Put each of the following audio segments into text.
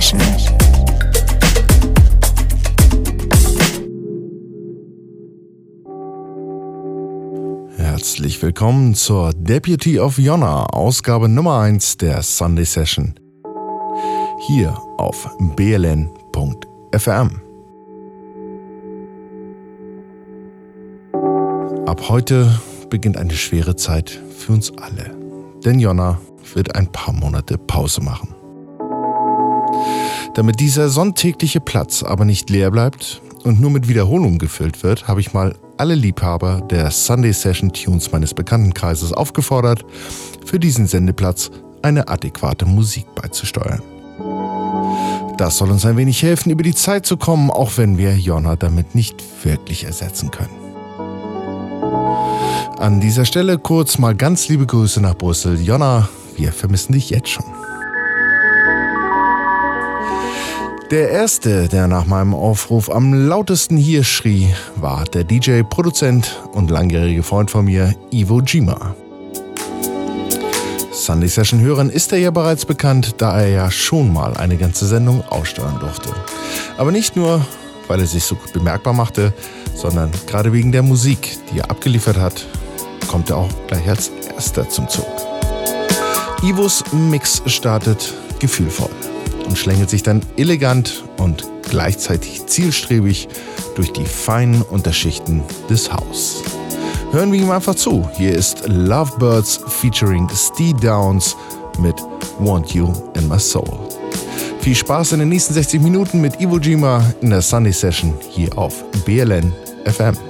Session. Herzlich willkommen zur Deputy of Yonna, Ausgabe Nummer 1 der Sunday Session. Hier auf bln.fm. Ab heute beginnt eine schwere Zeit für uns alle. Denn Jonna wird ein paar Monate Pause machen. Damit dieser sonntägliche Platz aber nicht leer bleibt und nur mit Wiederholungen gefüllt wird, habe ich mal alle Liebhaber der Sunday Session Tunes meines Bekanntenkreises aufgefordert, für diesen Sendeplatz eine adäquate Musik beizusteuern. Das soll uns ein wenig helfen, über die Zeit zu kommen, auch wenn wir Jonna damit nicht wirklich ersetzen können. An dieser Stelle kurz mal ganz liebe Grüße nach Brüssel. Jonna, wir vermissen dich jetzt schon. Der erste, der nach meinem Aufruf am lautesten hier schrie, war der DJ, Produzent und langjährige Freund von mir, Ivo Jima. Sunday Session Hörern ist er ja bereits bekannt, da er ja schon mal eine ganze Sendung aussteuern durfte. Aber nicht nur, weil er sich so gut bemerkbar machte, sondern gerade wegen der Musik, die er abgeliefert hat, kommt er auch gleich als erster zum Zug. Ivos Mix startet gefühlvoll und schlängelt sich dann elegant und gleichzeitig zielstrebig durch die feinen Unterschichten des Haus. Hören wir ihm einfach zu. Hier ist Lovebirds featuring Steve Downs mit Want You in My Soul. Viel Spaß in den nächsten 60 Minuten mit Iwo Jima in der Sunday Session hier auf BLN FM.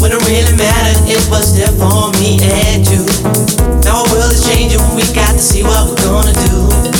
When it really mattered, it was there for me and you. Now our world is changing, we got to see what we're gonna do.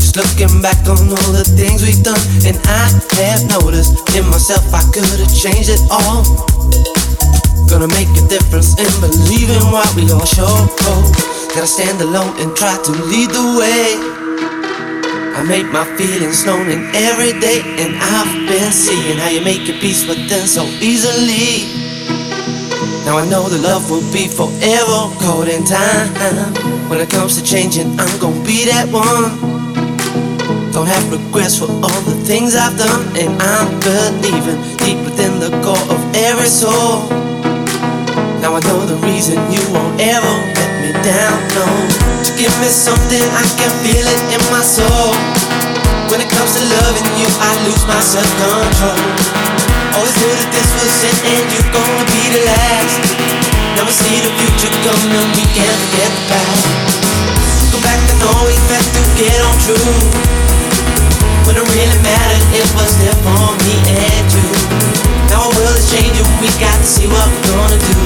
Just looking back on all the things we've done, and I have noticed in myself I could have changed it all. Gonna make a difference in believing what we all show. Gotta stand alone and try to lead the way. I make my feelings known in every day, and I've been seeing how you make your peace with them so easily. Now I know the love will be forever caught in time. When it comes to changing, I'm gonna be that one. Don't have regrets for all the things I've done, and I'm believing deep within the core of every soul. Now I know the reason you won't ever down. To give me something I can feel it in my soul. When it comes to loving you, I lose my self control. Always knew that this was it, and you're gonna be the last. Never see the future coming, we can't forget the past. Go back to know we had to get on true. When it really mattered, it was there for me and you. Our world is changing, we got to see what we're gonna do.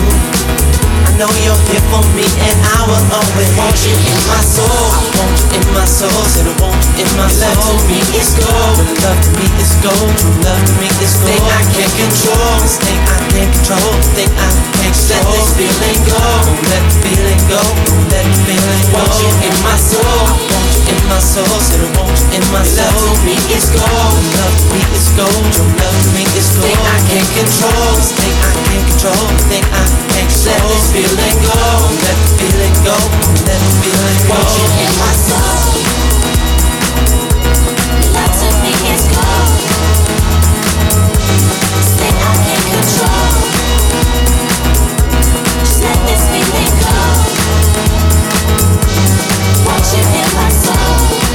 I know you're here for me, and I will always want you in my soul. I want you in my soul, said I want you in my soul. Love to me is gold, love to me is gold. True love to me is gold. Thing I can't control, this thing I can't control, thing I can't control. Let this feeling go, don't let the feeling go, don't let the feeling go. Want you in my soul, I want you in my soul, said I want you in my soul. Love to me is gold, love to me is gold. True love to me is gold. Thing I can't control, this thing I can't control, thing I can't control. Let this feeling go, let the feeling go, let the feeling go. Want you in my soul. Love to me is gold. Thing I can't control. Just let this feeling go. Want you in my soul.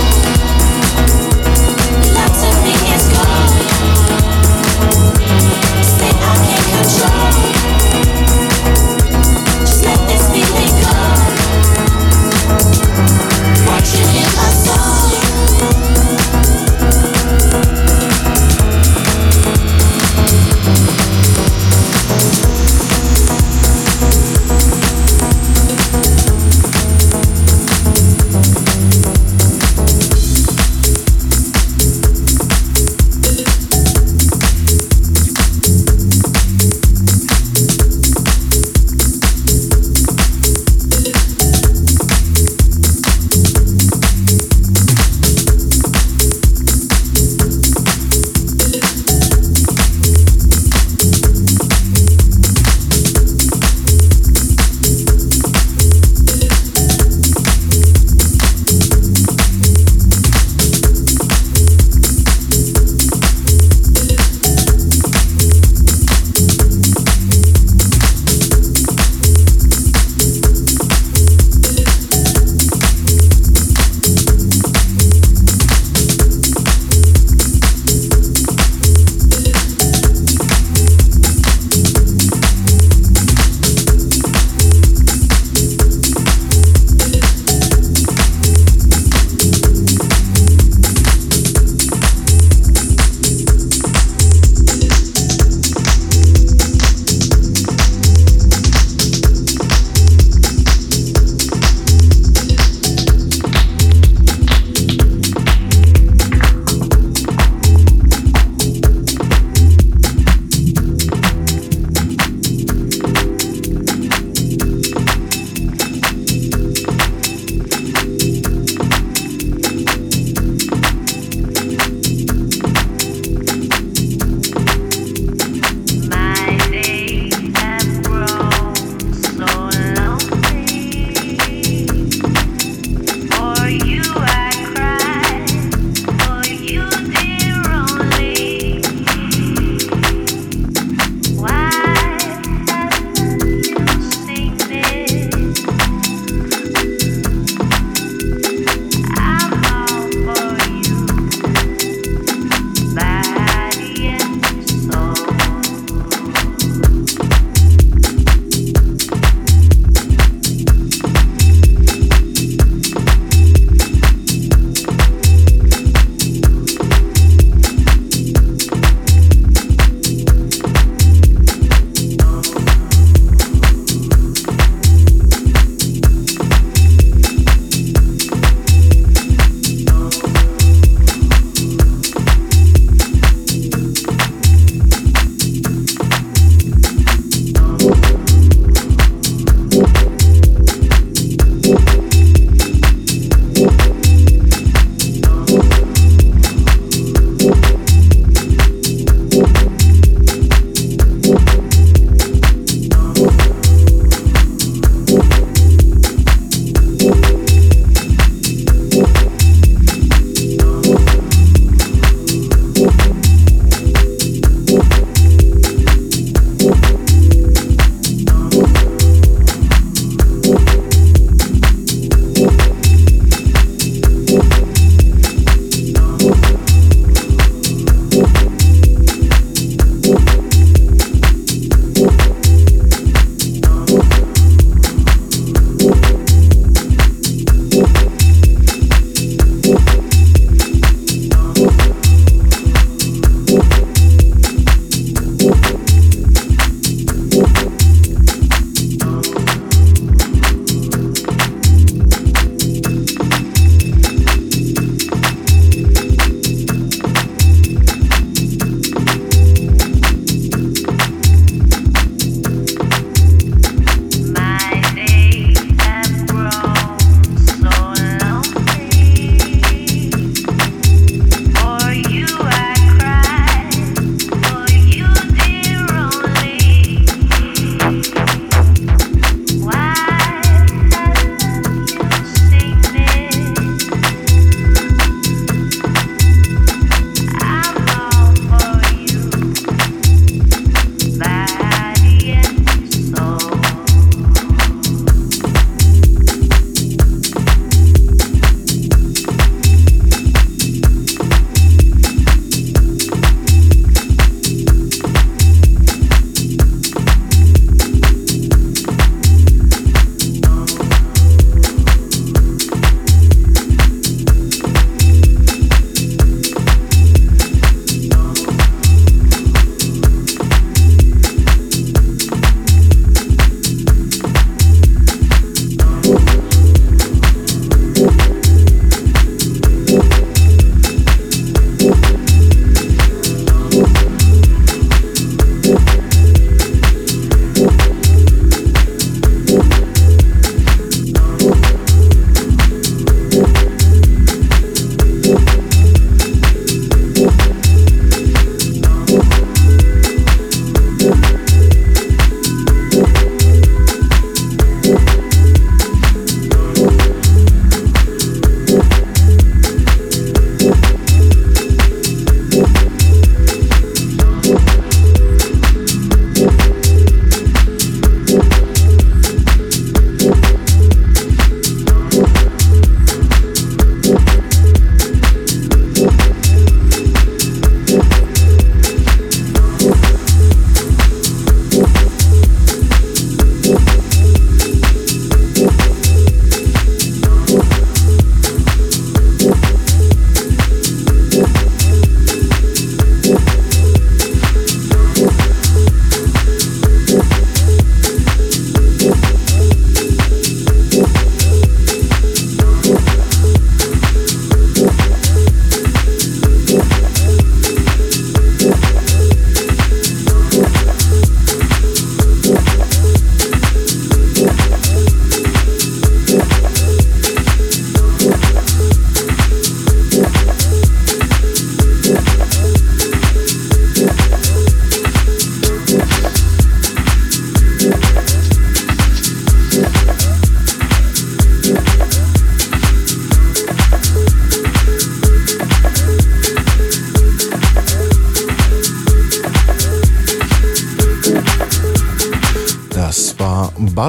You in my soul.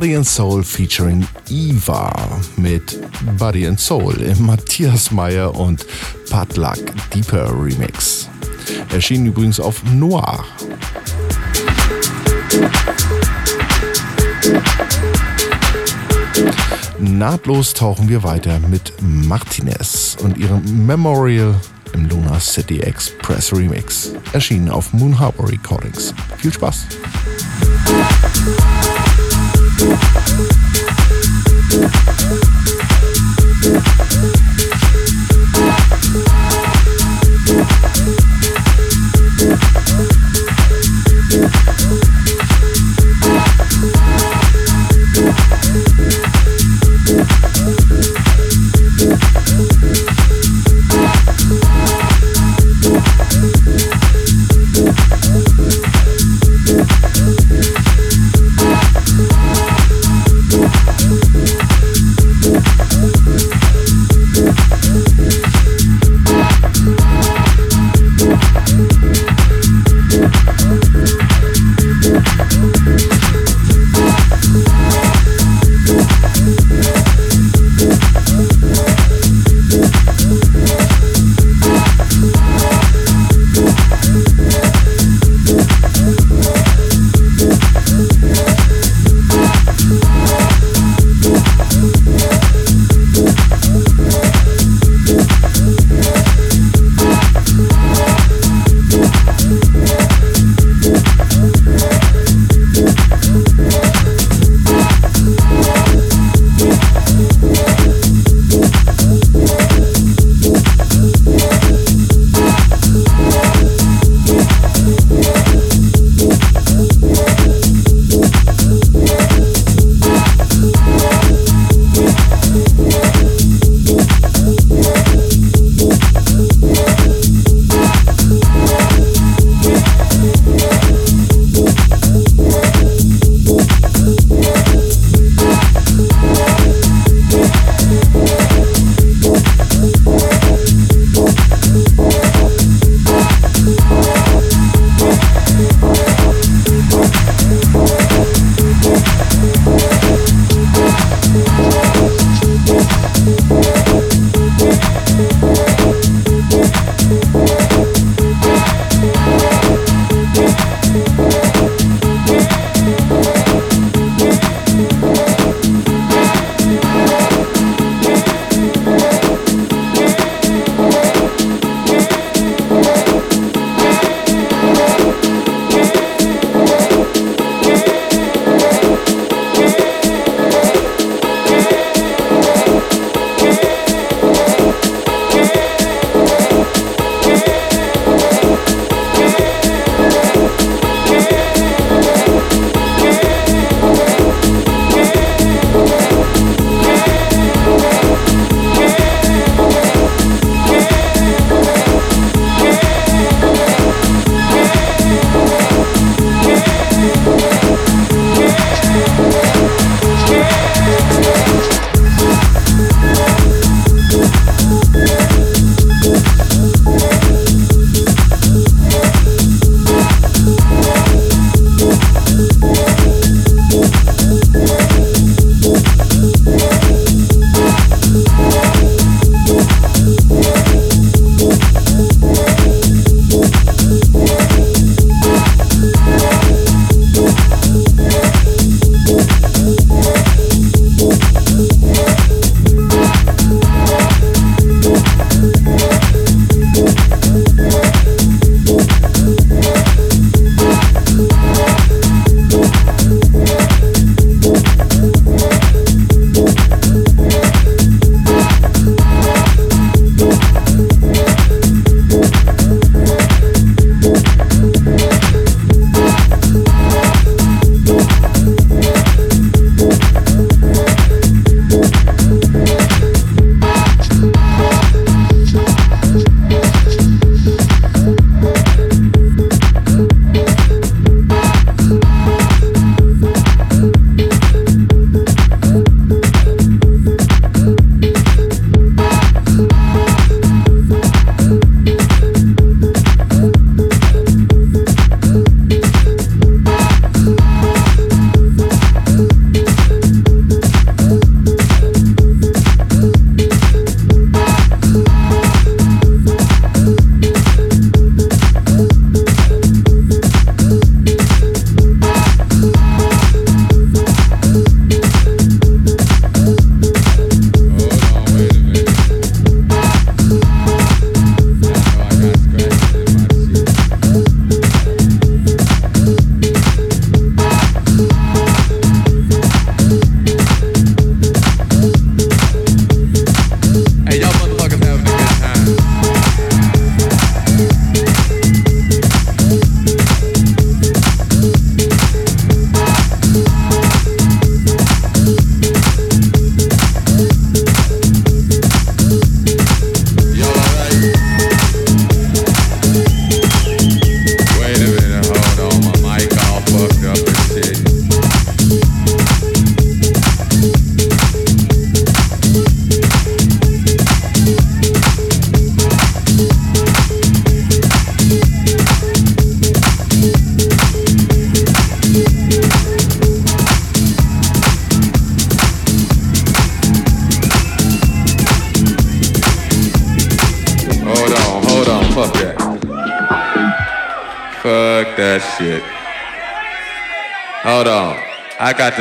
Body and Soul featuring Eva mit Body and Soul im Matthias Meyer und Padluck Deeper Remix. Erschien übrigens auf Noir. Nahtlos tauchen wir weiter mit Martinez und ihrem Memorial im Luna City Express Remix. Erschienen auf Moon Harbor Recordings. Viel Spaß! Thank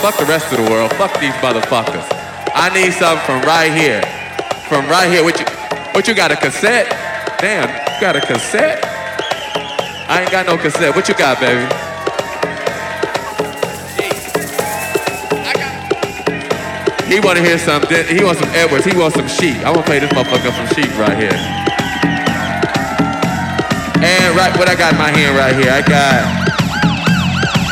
Fuck the rest of the world. Fuck these motherfuckers. I need something from right here. From right here. What you what you got a cassette? Damn, you got a cassette? I ain't got no cassette. What you got, baby? He wanna hear something. He wants some Edwards. He wants some sheep. I wanna play this motherfucker some sheep right here. And right what I got in my hand right here, I got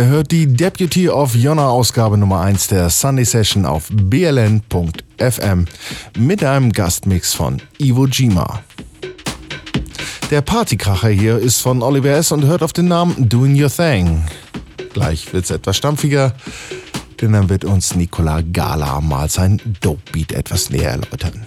Ihr hört die Deputy of Jonna Ausgabe Nummer 1 der Sunday Session auf bln.fm mit einem Gastmix von Iwo Jima. Der Partykracher hier ist von Oliver S. und hört auf den Namen Doing Your Thing. Gleich wird's etwas stampfiger, denn dann wird uns Nicola Gala mal sein Dope Beat etwas näher erläutern.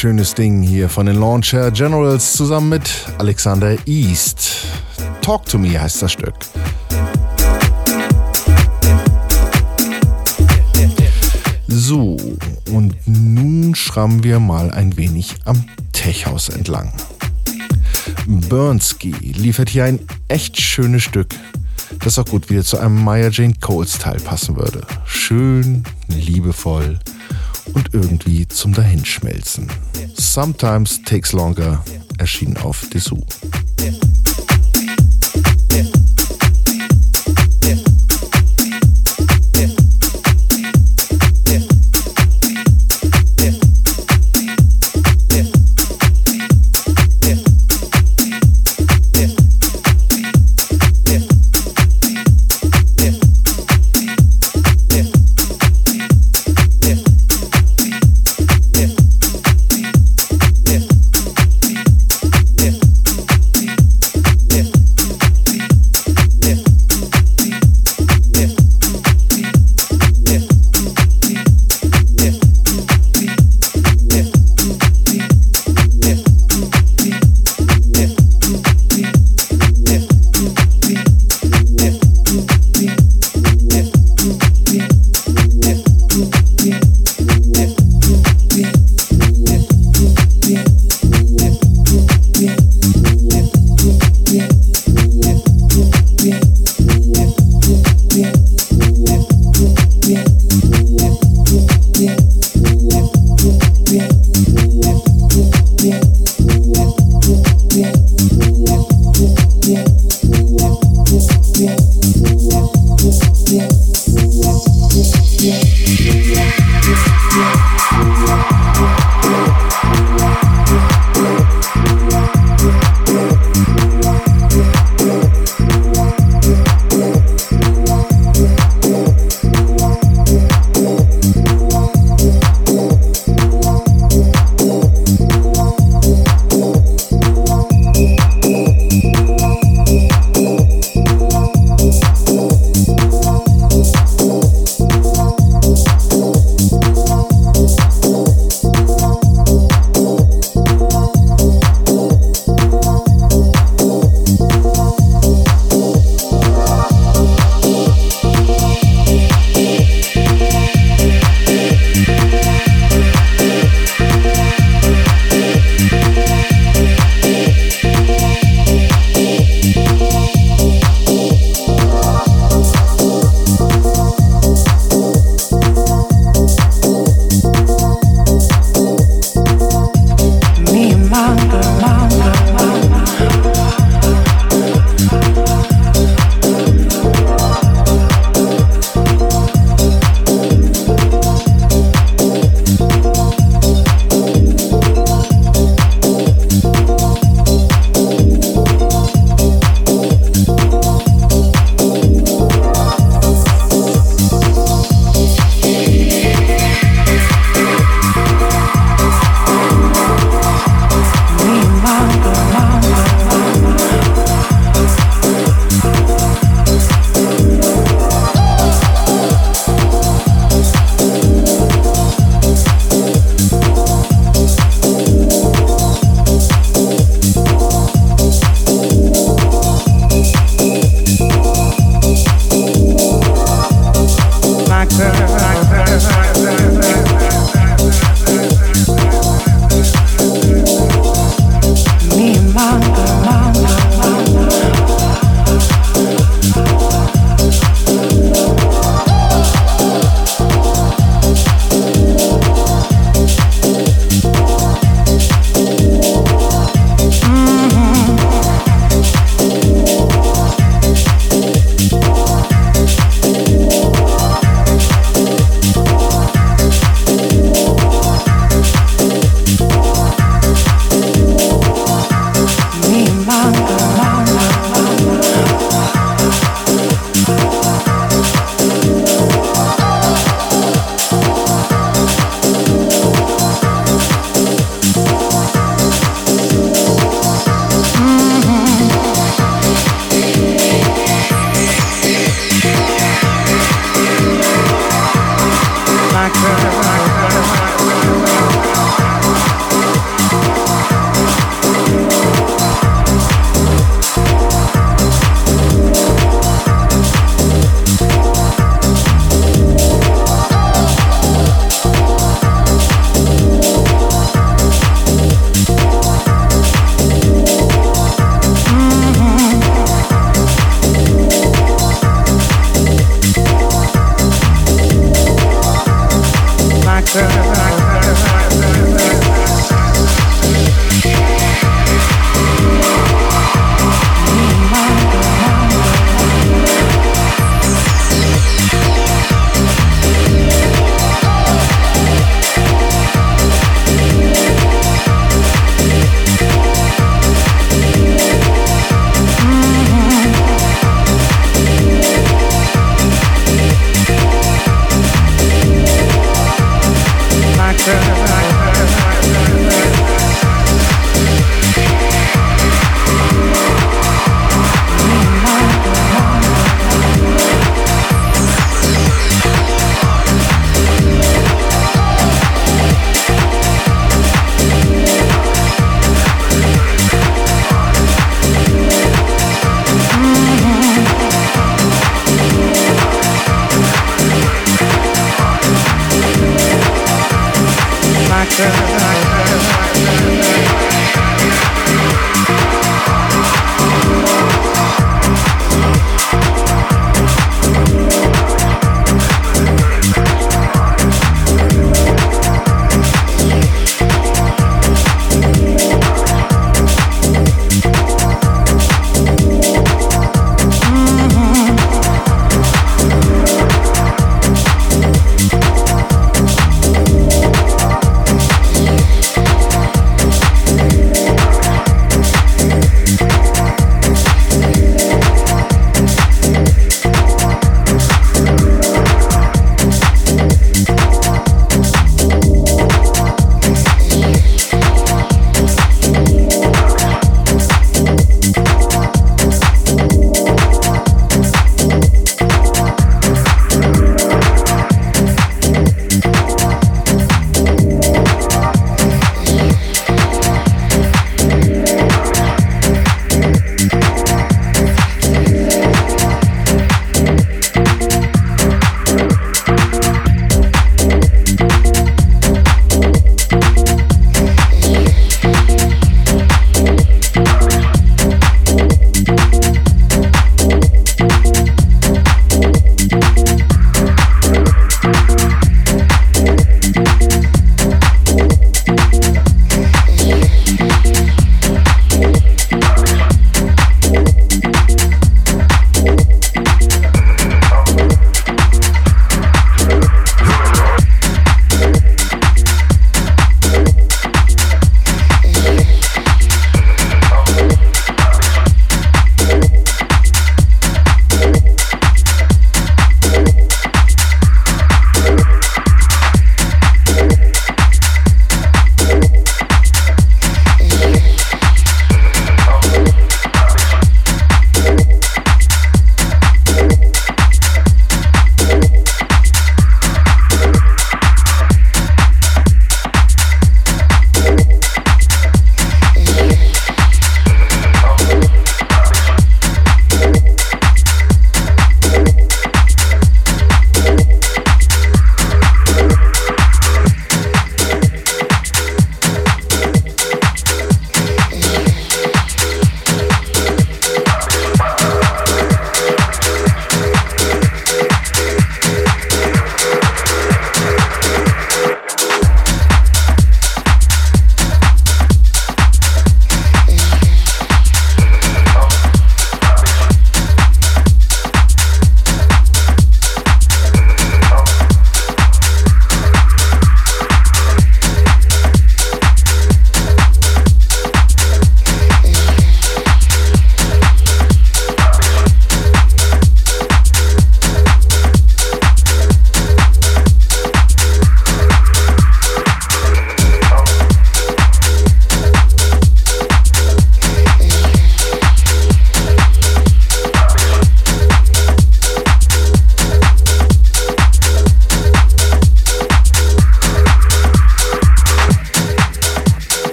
Schönes Ding hier von den Launcher Generals zusammen mit Alexander East. Talk to Me heißt das Stück. So, und nun schrammen wir mal ein wenig am Techhaus entlang. Burnski liefert hier ein echt schönes Stück, das auch gut wieder zu einem Maya Jane Coles Teil passen würde. Schön, liebevoll und irgendwie zum Dahinschmelzen. Sometimes Takes Longer erschien auf Dessous.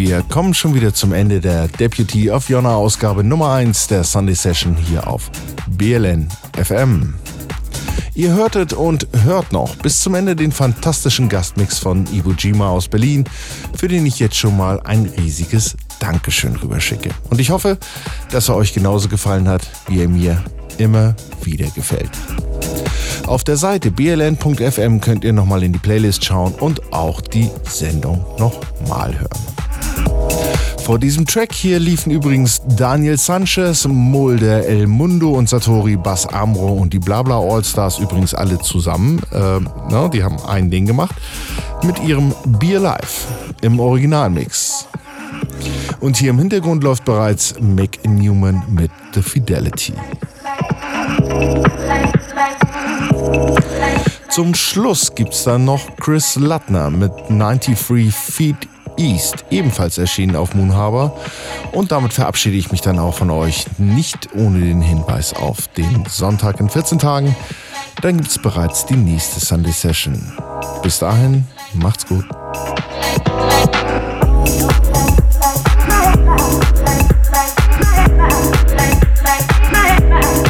Wir kommen schon wieder zum Ende der Deputy of Yona Ausgabe Nummer 1 der Sunday Session hier auf BLN FM. Ihr hörtet und hört noch bis zum Ende den fantastischen Gastmix von Iwo Jima aus Berlin, für den ich jetzt schon mal ein riesiges Dankeschön rüberschicke. Und ich hoffe, dass er euch genauso gefallen hat, wie er mir immer wieder gefällt. Auf der Seite bln.fm könnt ihr nochmal in die Playlist schauen und auch die Sendung nochmal hören. Vor diesem Track hier liefen übrigens Daniel Sanchez, Mulder El Mundo und Satori Bass Amro und die Blabla Allstars übrigens alle zusammen. Äh, na, die haben ein Ding gemacht mit ihrem Beer Live im Originalmix. Und hier im Hintergrund läuft bereits Mick Newman mit The Fidelity. Zum Schluss gibt's dann noch Chris Lattner mit 93 Feet East, ebenfalls erschienen auf Moon Harbor. Und damit verabschiede ich mich dann auch von euch, nicht ohne den Hinweis auf den Sonntag in 14 Tagen. Dann gibt's bereits die nächste Sunday Session. Bis dahin, macht's gut. Like